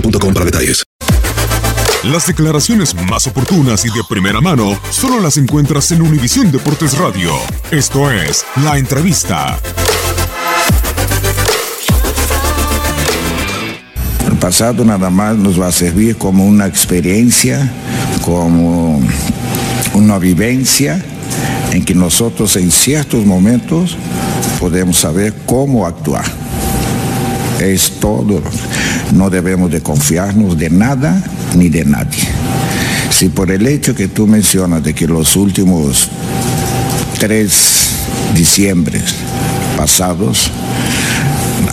boostmobile.com para detalles. Las declaraciones más oportunas y de primera mano solo las encuentras en Univisión Deportes Radio. Esto es La Entrevista. El pasado nada más nos va a servir como una experiencia, como una vivencia en que nosotros en ciertos momentos podemos saber cómo actuar. Es todo. No debemos de confiarnos de nada ni de nadie. Si por el hecho que tú mencionas de que los últimos tres diciembres pasados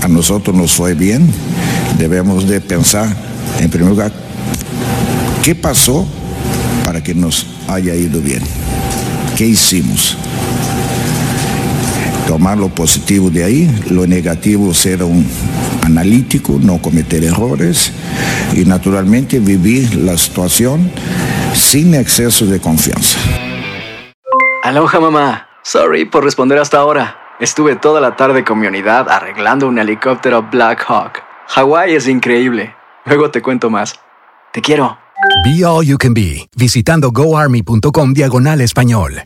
a nosotros nos fue bien, debemos de pensar, en primer lugar, ¿qué pasó para que nos haya ido bien? ¿Qué hicimos? Tomar lo positivo de ahí, lo negativo ser un analítico, no cometer errores y naturalmente vivir la situación sin exceso de confianza. Aloha mamá. Sorry por responder hasta ahora. Estuve toda la tarde con mi unidad arreglando un helicóptero Black Hawk. Hawái es increíble. Luego te cuento más. Te quiero. Be All You Can Be, visitando goarmy.com diagonal español.